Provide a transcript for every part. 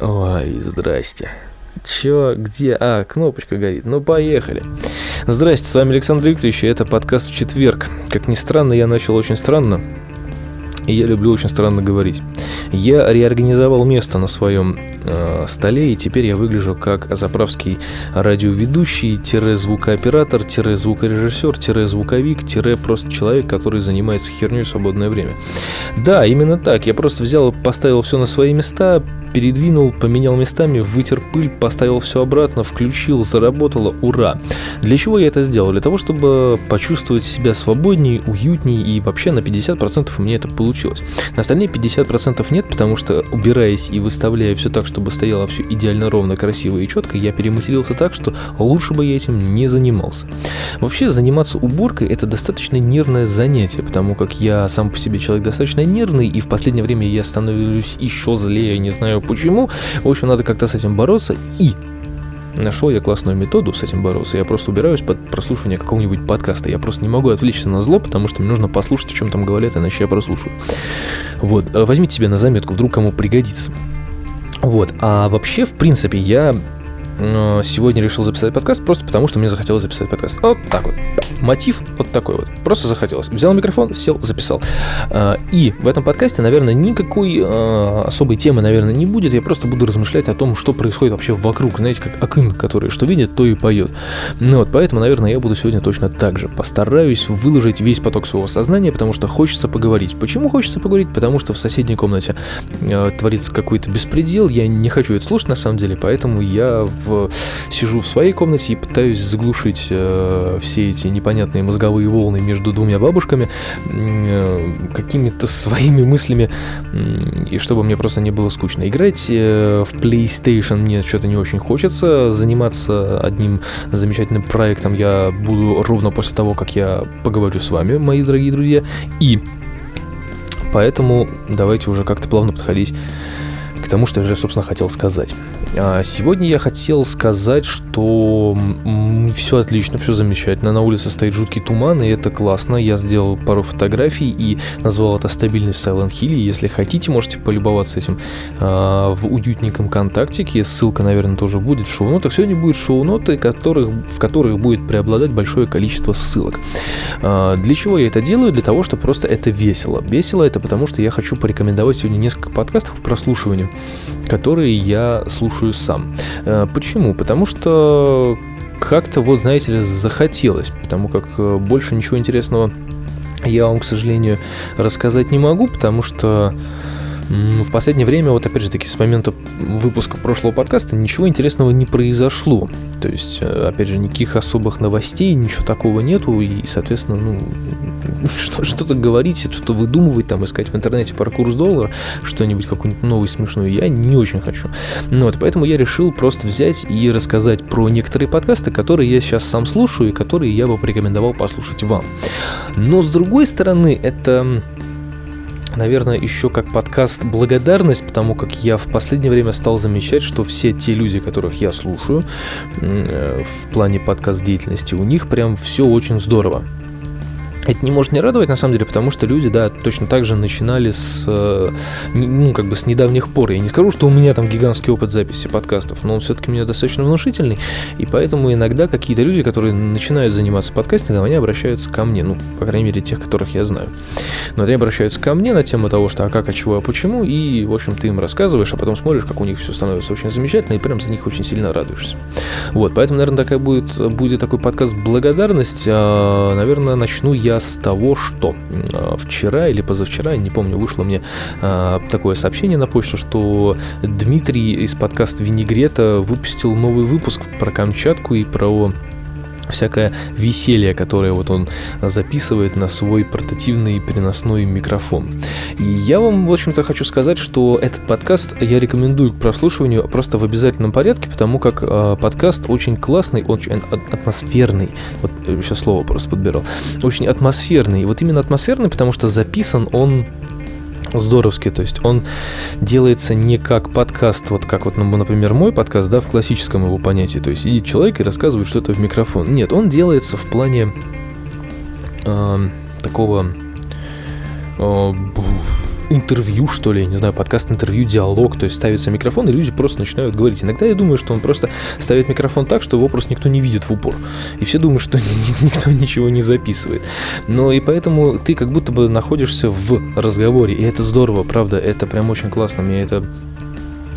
Ой, здрасте. Чё, где? А, кнопочка горит. Ну, поехали. Здрасте, с вами Александр Викторович, и это подкаст в четверг. Как ни странно, я начал очень странно, и я люблю очень странно говорить. Я реорганизовал место на своем э, столе, и теперь я выгляжу как заправский радиоведущий-звукооператор, звукорежиссер, звуковик, просто человек, который занимается херней в свободное время. Да, именно так. Я просто взял, поставил все на свои места, передвинул, поменял местами, вытер пыль, поставил все обратно, включил, заработало, ура! Для чего я это сделал? Для того, чтобы почувствовать себя свободнее, уютнее и вообще на 50% у меня это получилось. На остальные 50% нет, потому что убираясь и выставляя все так, чтобы стояло все идеально ровно, красиво и четко, я перематерился так, что лучше бы я этим не занимался. Вообще заниматься уборкой это достаточно нервное занятие, потому как я сам по себе человек достаточно нервный, и в последнее время я становлюсь еще злее, не знаю почему. В общем, надо как-то с этим бороться. И нашел я классную методу с этим бороться. Я просто убираюсь под прослушивание какого-нибудь подкаста. Я просто не могу отвлечься на зло, потому что мне нужно послушать, о чем там говорят, иначе я прослушаю. Вот, э, возьмите себе на заметку, вдруг кому пригодится. Вот, а вообще, в принципе, я сегодня решил записать подкаст просто потому, что мне захотелось записать подкаст. Вот так вот. Мотив вот такой вот. Просто захотелось. Взял микрофон, сел, записал. А, и в этом подкасте, наверное, никакой а, особой темы, наверное, не будет. Я просто буду размышлять о том, что происходит вообще вокруг. Знаете, как Акын, который что видит, то и поет. Ну вот, поэтому, наверное, я буду сегодня точно так же. Постараюсь выложить весь поток своего сознания, потому что хочется поговорить. Почему хочется поговорить? Потому что в соседней комнате э, творится какой-то беспредел. Я не хочу это слушать, на самом деле, поэтому я в сижу в своей комнате и пытаюсь заглушить э, все эти непонятные мозговые волны между двумя бабушками э, какими-то своими мыслями, и чтобы мне просто не было скучно. Играть э, в PlayStation мне что-то не очень хочется, заниматься одним замечательным проектом я буду ровно после того, как я поговорю с вами, мои дорогие друзья, и поэтому давайте уже как-то плавно подходить к тому, что я собственно, хотел сказать. А, сегодня я хотел сказать, что все отлично, все замечательно. На улице стоит жуткий туман, и это классно. Я сделал пару фотографий и назвал это стабильность Silent Hill. Если хотите, можете полюбоваться этим а, в уютненьком контактике. Ссылка, наверное, тоже будет в шоу-нотах. Сегодня будет шоу-ноты, которых, в которых будет преобладать большое количество ссылок. А, для чего я это делаю? Для того, что просто это весело. Весело это потому, что я хочу порекомендовать сегодня несколько подкастов к прослушиванию, которые я слушаю сам. Э, почему? Потому что как-то вот, знаете ли, захотелось, потому как э, больше ничего интересного я вам, к сожалению, рассказать не могу, потому что в последнее время, вот опять же таки, с момента выпуска прошлого подкаста ничего интересного не произошло. То есть, э, опять же, никаких особых новостей, ничего такого нету, и, соответственно, ну, что-то говорить, что-то выдумывать, там, искать в интернете про курс доллара, что-нибудь, какую-нибудь новую смешную, я не очень хочу. Ну, вот, поэтому я решил просто взять и рассказать про некоторые подкасты, которые я сейчас сам слушаю и которые я бы порекомендовал послушать вам. Но, с другой стороны, это наверное, еще как подкаст благодарность, потому как я в последнее время стал замечать, что все те люди, которых я слушаю э, в плане подкаст деятельности, у них прям все очень здорово это не может не радовать, на самом деле, потому что люди, да, точно так же начинали с, э, ну, как бы с недавних пор. Я не скажу, что у меня там гигантский опыт записи подкастов, но он все-таки у меня достаточно внушительный, и поэтому иногда какие-то люди, которые начинают заниматься подкастингом, они обращаются ко мне, ну, по крайней мере, тех, которых я знаю. Но они обращаются ко мне на тему того, что а как, а чего, а почему, и, в общем, ты им рассказываешь, а потом смотришь, как у них все становится очень замечательно, и прям за них очень сильно радуешься. Вот, поэтому, наверное, такая будет, будет такой подкаст благодарность. А, наверное, начну я с того, что вчера или позавчера, не помню, вышло мне а, такое сообщение на почту, что Дмитрий из подкаста Винегрета выпустил новый выпуск про Камчатку и про всякое веселье, которое вот он записывает на свой портативный переносной микрофон. И я вам, в общем-то, хочу сказать, что этот подкаст я рекомендую к прослушиванию просто в обязательном порядке, потому как э, подкаст очень классный, очень атмосферный. Вот сейчас слово просто подбирал. Очень атмосферный. Вот именно атмосферный, потому что записан он здоровский, то есть он делается не как подкаст, вот как вот, ну, например, мой подкаст, да, в классическом его понятии, то есть сидит человек и рассказывает что-то в микрофон. Нет, он делается в плане э, такого, э, интервью, что ли, не знаю, подкаст-интервью, диалог, то есть ставится микрофон, и люди просто начинают говорить. Иногда я думаю, что он просто ставит микрофон так, что его просто никто не видит в упор. И все думают, что никто ничего не записывает. Но и поэтому ты как будто бы находишься в разговоре, и это здорово, правда, это прям очень классно, мне это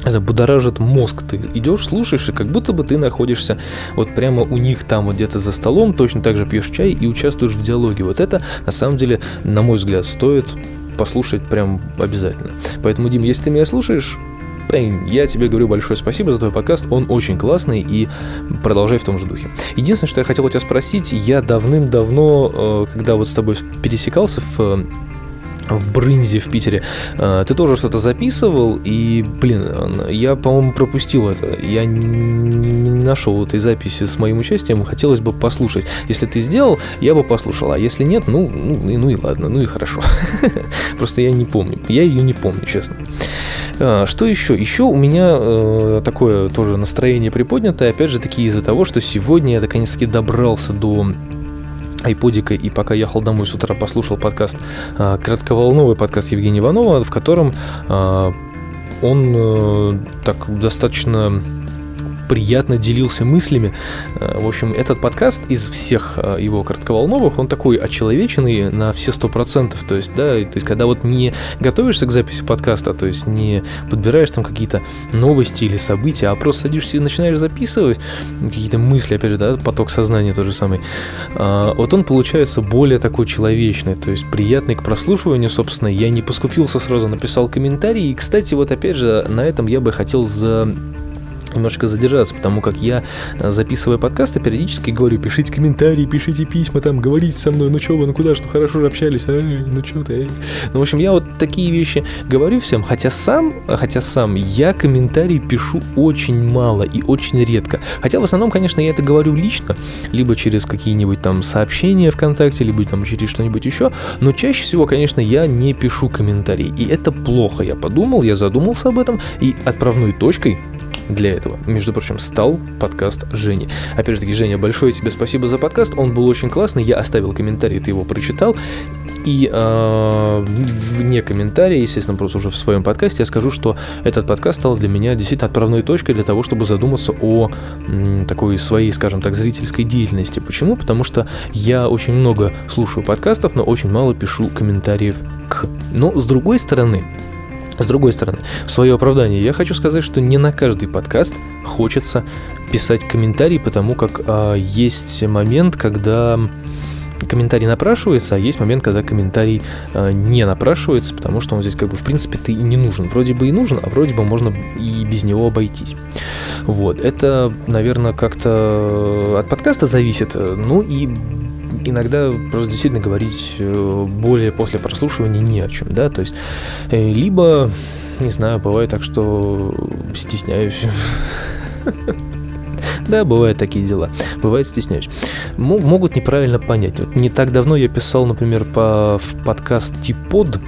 это будоражит мозг. Ты идешь, слушаешь, и как будто бы ты находишься вот прямо у них там, вот где-то за столом, точно так же пьешь чай и участвуешь в диалоге. Вот это, на самом деле, на мой взгляд, стоит послушать прям обязательно. Поэтому, Дим, если ты меня слушаешь, я тебе говорю большое спасибо за твой подкаст, он очень классный и продолжай в том же духе. Единственное, что я хотел у тебя спросить, я давным-давно, э, когда вот с тобой пересекался в в Брынзе в Питере. А, ты тоже что-то записывал, и, блин, я, по-моему, пропустил это. Я не нашел этой записи с моим участием, хотелось бы послушать. Если ты сделал, я бы послушал, а если нет, ну, ну, ну и ладно, ну и хорошо. Просто я не помню. Я ее не помню, честно. А, что еще? Еще у меня э, такое тоже настроение приподнятое, опять же таки из-за того, что сегодня я наконец-таки добрался до айподика, и пока ехал домой с утра, послушал подкаст, а, кратковолновый подкаст Евгения Иванова, в котором а, он э, так достаточно приятно делился мыслями. Э, в общем, этот подкаст из всех э, его коротковолновых, он такой очеловеченный на все сто процентов. То есть, да, то есть, когда вот не готовишься к записи подкаста, то есть не подбираешь там какие-то новости или события, а просто садишься и начинаешь записывать какие-то мысли, опять же, да, поток сознания тот же самый, а, вот он получается более такой человечный, то есть приятный к прослушиванию, собственно. Я не поскупился, сразу написал комментарий. И, кстати, вот опять же, на этом я бы хотел за немножко задержаться, потому как я, э, записывая подкасты, периодически говорю, пишите комментарии, пишите письма, там, говорите со мной, ну что вы, ну куда что, хорошо же общались, а, ну что ты, Ну, в общем, я вот такие вещи говорю всем, хотя сам, хотя сам я комментарии пишу очень мало и очень редко. Хотя в основном, конечно, я это говорю лично, либо через какие-нибудь там сообщения ВКонтакте, либо там через что-нибудь еще, но чаще всего, конечно, я не пишу комментарии, и это плохо, я подумал, я задумался об этом, и отправной точкой для этого, между прочим, стал подкаст Жени. Опять же таки, Женя, большое тебе спасибо за подкаст, он был очень классный, я оставил комментарий, ты его прочитал, и э, вне комментария, естественно, просто уже в своем подкасте я скажу, что этот подкаст стал для меня действительно отправной точкой для того, чтобы задуматься о м, такой своей, скажем так, зрительской деятельности. Почему? Потому что я очень много слушаю подкастов, но очень мало пишу комментариев к. Но с другой стороны, с другой стороны, в свое оправдание я хочу сказать, что не на каждый подкаст хочется писать комментарий, потому как а, есть момент, когда комментарий напрашивается, а есть момент, когда комментарий э, не напрашивается, потому что он здесь как бы в принципе ты и не нужен. Вроде бы и нужен, а вроде бы можно и без него обойтись. Вот, это, наверное, как-то от подкаста зависит. Ну и иногда просто действительно говорить э, более после прослушивания не о чем, да, то есть э, либо, не знаю, бывает так, что стесняюсь. Да, бывают такие дела. Бывает стесняюсь. Могут неправильно понять. Не так давно я писал, например, по, в подкаст Типод,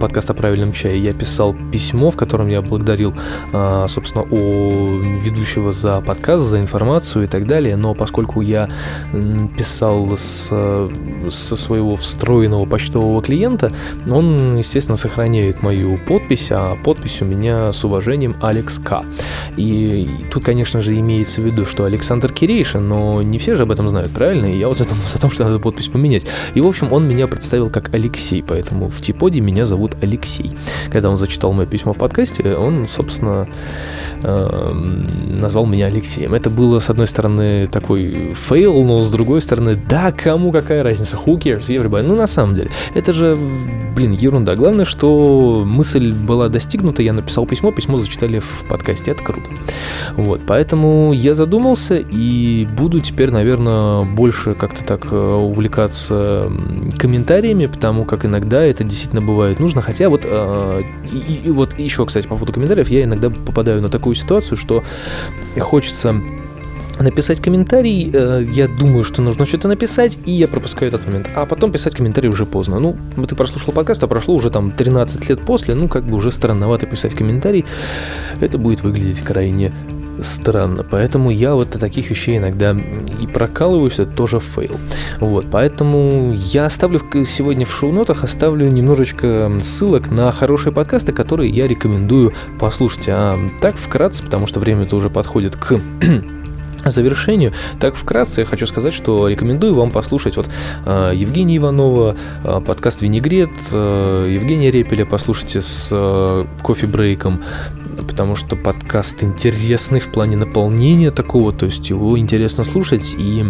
подкаст о правильном чае, я писал письмо, в котором я благодарил, э, собственно, о ведущего за подкаст, за информацию и так далее, но поскольку я писал с, со своего встроенного почтового клиента, он, естественно, сохраняет мою подпись, а подпись у меня с уважением Алекс К. И тут, конечно же, имеется в виду, что Александр Кирейшин, но не все же об этом знают, правильно? И я вот задумался о том, что надо подпись поменять. И, в общем, он меня представил как Алексей, поэтому в типоде переводе «Меня зовут Алексей». Когда он зачитал мое письмо в подкасте, он, собственно, эм, назвал меня Алексеем. Это было, с одной стороны, такой фейл, но с другой стороны, да, кому какая разница, who cares, everybody. Ну, на самом деле, это же, блин, ерунда. Главное, что мысль была достигнута, я написал письмо, письмо зачитали в подкасте, это круто. Вот, поэтому я задумался и буду теперь, наверное, больше как-то так э, увлекаться комментариями, потому как иногда это действительно действительно бывает нужно. Хотя вот, э, и, и вот еще, кстати, по поводу комментариев, я иногда попадаю на такую ситуацию, что хочется написать комментарий, э, я думаю, что нужно что-то написать, и я пропускаю этот момент. А потом писать комментарий уже поздно. Ну, ты прослушал подкаст, а прошло уже там 13 лет после, ну, как бы уже странновато писать комментарий. Это будет выглядеть крайне странно. Поэтому я вот от таких вещей иногда и прокалываюсь, это тоже фейл. Вот, поэтому я оставлю сегодня в шоу-нотах, оставлю немножечко ссылок на хорошие подкасты, которые я рекомендую послушать. А так вкратце, потому что время-то уже подходит к завершению. Так, вкратце я хочу сказать, что рекомендую вам послушать вот э, Евгения Иванова, э, подкаст «Винегрет», э, Евгения Репеля послушайте с э, кофе-брейком, потому что подкаст интересный в плане наполнения такого, то есть его интересно слушать и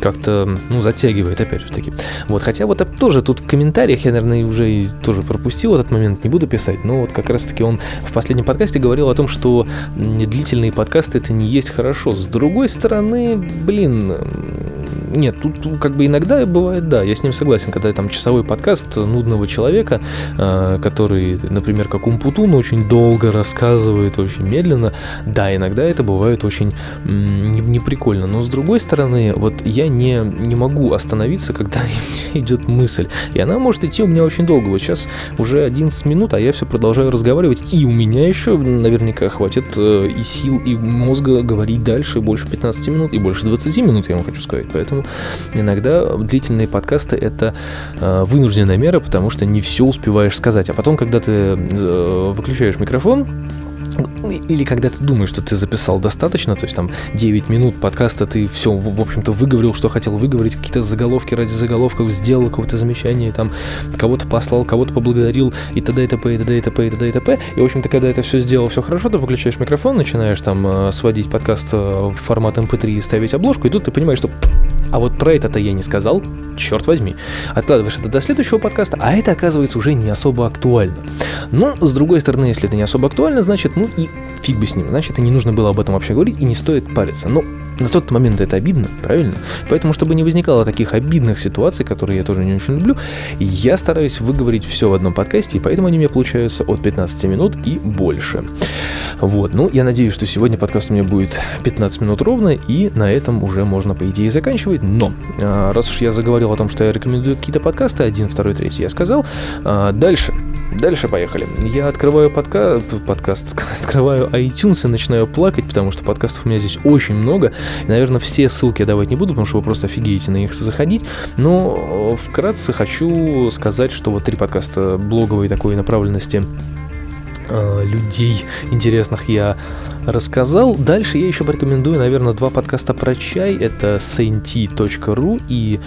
как-то, ну, затягивает, опять же таки. Вот, хотя вот тоже тут в комментариях я, наверное, уже тоже пропустил этот момент, не буду писать, но вот как раз-таки он в последнем подкасте говорил о том, что длительные подкасты это не есть хорошо. С другой стороны, блин, нет, тут как бы иногда бывает, да, я с ним согласен, когда там часовой подкаст нудного человека, а, который, например, как Умпутун, очень долго рассказывает, очень медленно, да, иногда это бывает очень неприкольно. Но с другой стороны, вот я не, не могу остановиться, когда идет мысль. И она может идти у меня очень долго. Вот сейчас уже 11 минут, а я все продолжаю разговаривать. И у меня еще наверняка хватит э, и сил, и мозга говорить дальше больше 15 минут, и больше 20 минут, я вам хочу сказать. Поэтому иногда длительные подкасты это э, вынужденная мера, потому что не все успеваешь сказать. А потом, когда ты э, выключаешь микрофон, или когда ты думаешь, что ты записал достаточно, то есть там 9 минут подкаста, ты все, в общем-то, выговорил, что хотел выговорить, какие-то заголовки ради заголовков, сделал какое-то замечание, там, кого-то послал, кого-то поблагодарил, и т.д. и т.п., и т.д. и т.п., и т.д. и т.п. И, в общем-то, когда это все сделал, все хорошо, ты выключаешь микрофон, начинаешь там э, сводить подкаст э, в формат MP3 эм и ставить обложку, и тут ты понимаешь, что а вот про это-то я не сказал, черт возьми. Откладываешь это до следующего подкаста, а это оказывается уже не особо актуально. Но, с другой стороны, если это не особо актуально, значит, ну и фиг бы с ним. Значит, и не нужно было об этом вообще говорить, и не стоит париться. Но на тот момент это обидно, правильно? Поэтому, чтобы не возникало таких обидных ситуаций, которые я тоже не очень люблю, я стараюсь выговорить все в одном подкасте, и поэтому они у меня получаются от 15 минут и больше. Вот, ну, я надеюсь, что сегодня подкаст у меня будет 15 минут ровно, и на этом уже можно, по идее, заканчивать. Но, а, раз уж я заговорил о том, что я рекомендую какие-то подкасты, один, второй, третий, я сказал, а, дальше Дальше поехали. Я открываю подка... подкаст, открываю iTunes и начинаю плакать, потому что подкастов у меня здесь очень много. И, наверное, все ссылки я давать не буду, потому что вы просто офигеете на них заходить. Но вкратце хочу сказать, что вот три подкаста блоговой такой направленности э, людей интересных я рассказал. Дальше я еще порекомендую, наверное, два подкаста про чай. Это saint.ru и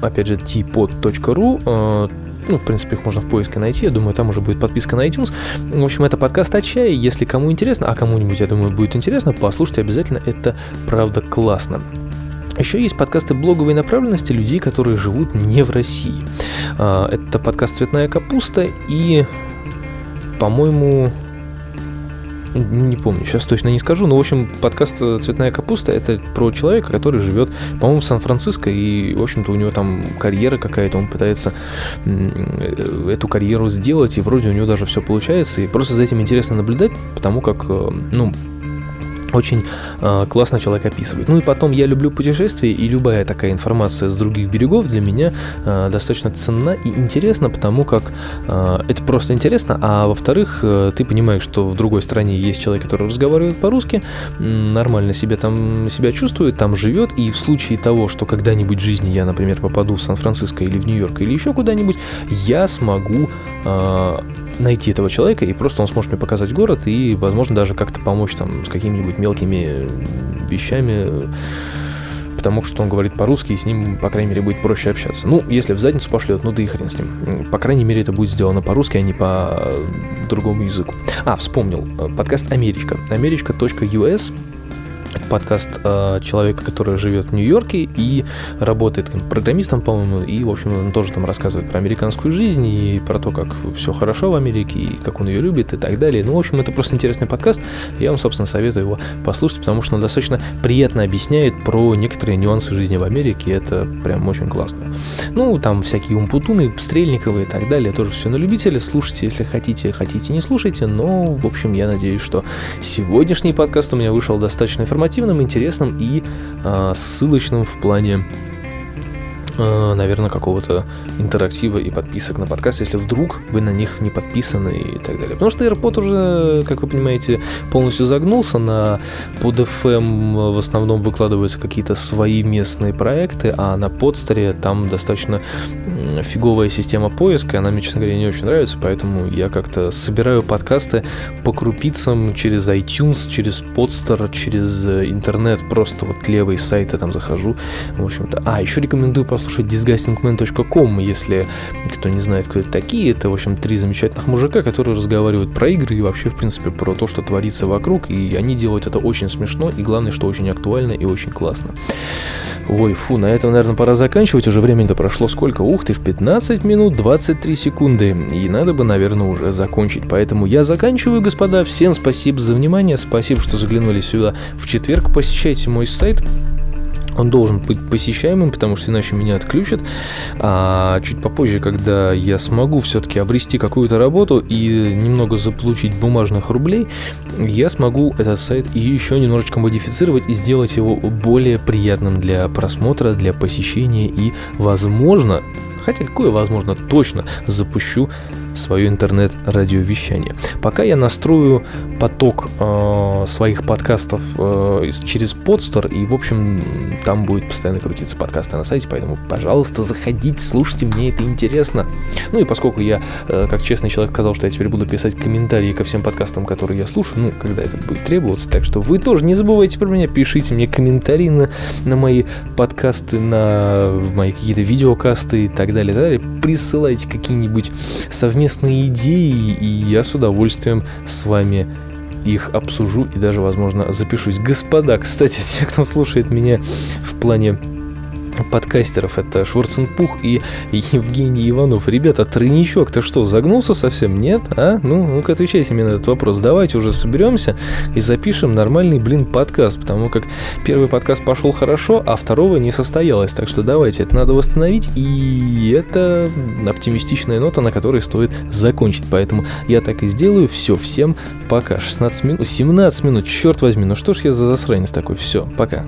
опять же, tpod.ru ну, в принципе, их можно в поиске найти. Я думаю, там уже будет подписка на iTunes. В общем, это подкаст от чая. Если кому интересно, а кому-нибудь, я думаю, будет интересно, послушайте обязательно. Это правда классно. Еще есть подкасты блоговой направленности людей, которые живут не в России. А, это подкаст «Цветная капуста» и, по-моему, не помню, сейчас точно не скажу, но, в общем, подкаст «Цветная капуста» — это про человека, который живет, по-моему, в Сан-Франциско, и, в общем-то, у него там карьера какая-то, он пытается э, эту карьеру сделать, и вроде у него даже все получается, и просто за этим интересно наблюдать, потому как, э, ну, очень э, классно человек описывает. Ну и потом я люблю путешествия, и любая такая информация с других берегов для меня э, достаточно ценна и интересна, потому как э, это просто интересно, а во-вторых, э, ты понимаешь, что в другой стране есть человек, который разговаривает по-русски, нормально себе там себя чувствует, там живет, и в случае того, что когда-нибудь в жизни я, например, попаду в Сан-Франциско или в Нью-Йорк или еще куда-нибудь, я смогу э, найти этого человека, и просто он сможет мне показать город, и, возможно, даже как-то помочь там с какими-нибудь мелкими вещами, потому что он говорит по-русски, и с ним, по крайней мере, будет проще общаться. Ну, если в задницу пошлет, ну да и хрен с ним. По крайней мере, это будет сделано по-русски, а не по другому языку. А, вспомнил. Подкаст Америчка. Америчка.us подкаст э, человека, который живет в Нью-Йорке и работает программистом, по-моему, и, в общем, он тоже там рассказывает про американскую жизнь и про то, как все хорошо в Америке, и как он ее любит и так далее. Ну, в общем, это просто интересный подкаст. Я вам, собственно, советую его послушать, потому что он достаточно приятно объясняет про некоторые нюансы жизни в Америке, это прям очень классно. Ну, там всякие умпутуны, стрельниковые и так далее, тоже все на любителя. Слушайте, если хотите, хотите, не слушайте, но, в общем, я надеюсь, что сегодняшний подкаст у меня вышел достаточно информативным, интересным и э, ссылочным в плане наверное, какого-то интерактива и подписок на подкаст, если вдруг вы на них не подписаны и так далее. Потому что AirPod уже, как вы понимаете, полностью загнулся на под FM в основном выкладываются какие-то свои местные проекты, а на подстере там достаточно фиговая система поиска, она мне, честно говоря, не очень нравится, поэтому я как-то собираю подкасты по крупицам через iTunes, через подстер, через э, интернет, просто вот левые сайты там захожу, в общем-то. А, еще рекомендую послушать послушать disgustingman.com, если кто не знает, кто это такие. Это, в общем, три замечательных мужика, которые разговаривают про игры и вообще, в принципе, про то, что творится вокруг. И они делают это очень смешно и, главное, что очень актуально и очень классно. Ой, фу, на этом, наверное, пора заканчивать. Уже времени-то прошло сколько? Ух ты, в 15 минут 23 секунды. И надо бы, наверное, уже закончить. Поэтому я заканчиваю, господа. Всем спасибо за внимание. Спасибо, что заглянули сюда в четверг. Посещайте мой сайт он должен быть посещаемым, потому что иначе меня отключат. А чуть попозже, когда я смогу все-таки обрести какую-то работу и немного заполучить бумажных рублей, я смогу этот сайт еще немножечко модифицировать и сделать его более приятным для просмотра, для посещения и, возможно, хотя какое, возможно, точно запущу свое интернет-радиовещание. Пока я настрою поток э, своих подкастов э, через подстер, и, в общем, там будет постоянно крутиться подкасты на сайте, поэтому, пожалуйста, заходите, слушайте, мне это интересно. Ну и поскольку я, э, как честный человек, сказал, что я теперь буду писать комментарии ко всем подкастам, которые я слушаю, ну, когда это будет требоваться, так что вы тоже не забывайте про меня, пишите мне комментарии на, на мои подкасты, на мои какие-то видеокасты и так далее, и так далее. Присылайте какие-нибудь совместные совместные идеи, и я с удовольствием с вами их обсужу и даже, возможно, запишусь. Господа, кстати, те, кто слушает меня в плане подкастеров. Это Шварценпух и Евгений Иванов. Ребята, тройничок-то что, загнулся совсем? Нет? А? Ну, ну-ка отвечайте мне на этот вопрос. Давайте уже соберемся и запишем нормальный, блин, подкаст, потому как первый подкаст пошел хорошо, а второго не состоялось. Так что давайте, это надо восстановить, и это оптимистичная нота, на которой стоит закончить. Поэтому я так и сделаю. Все, всем пока. 16 минут, 17 минут, черт возьми, ну что ж я за засранец такой? Все, пока.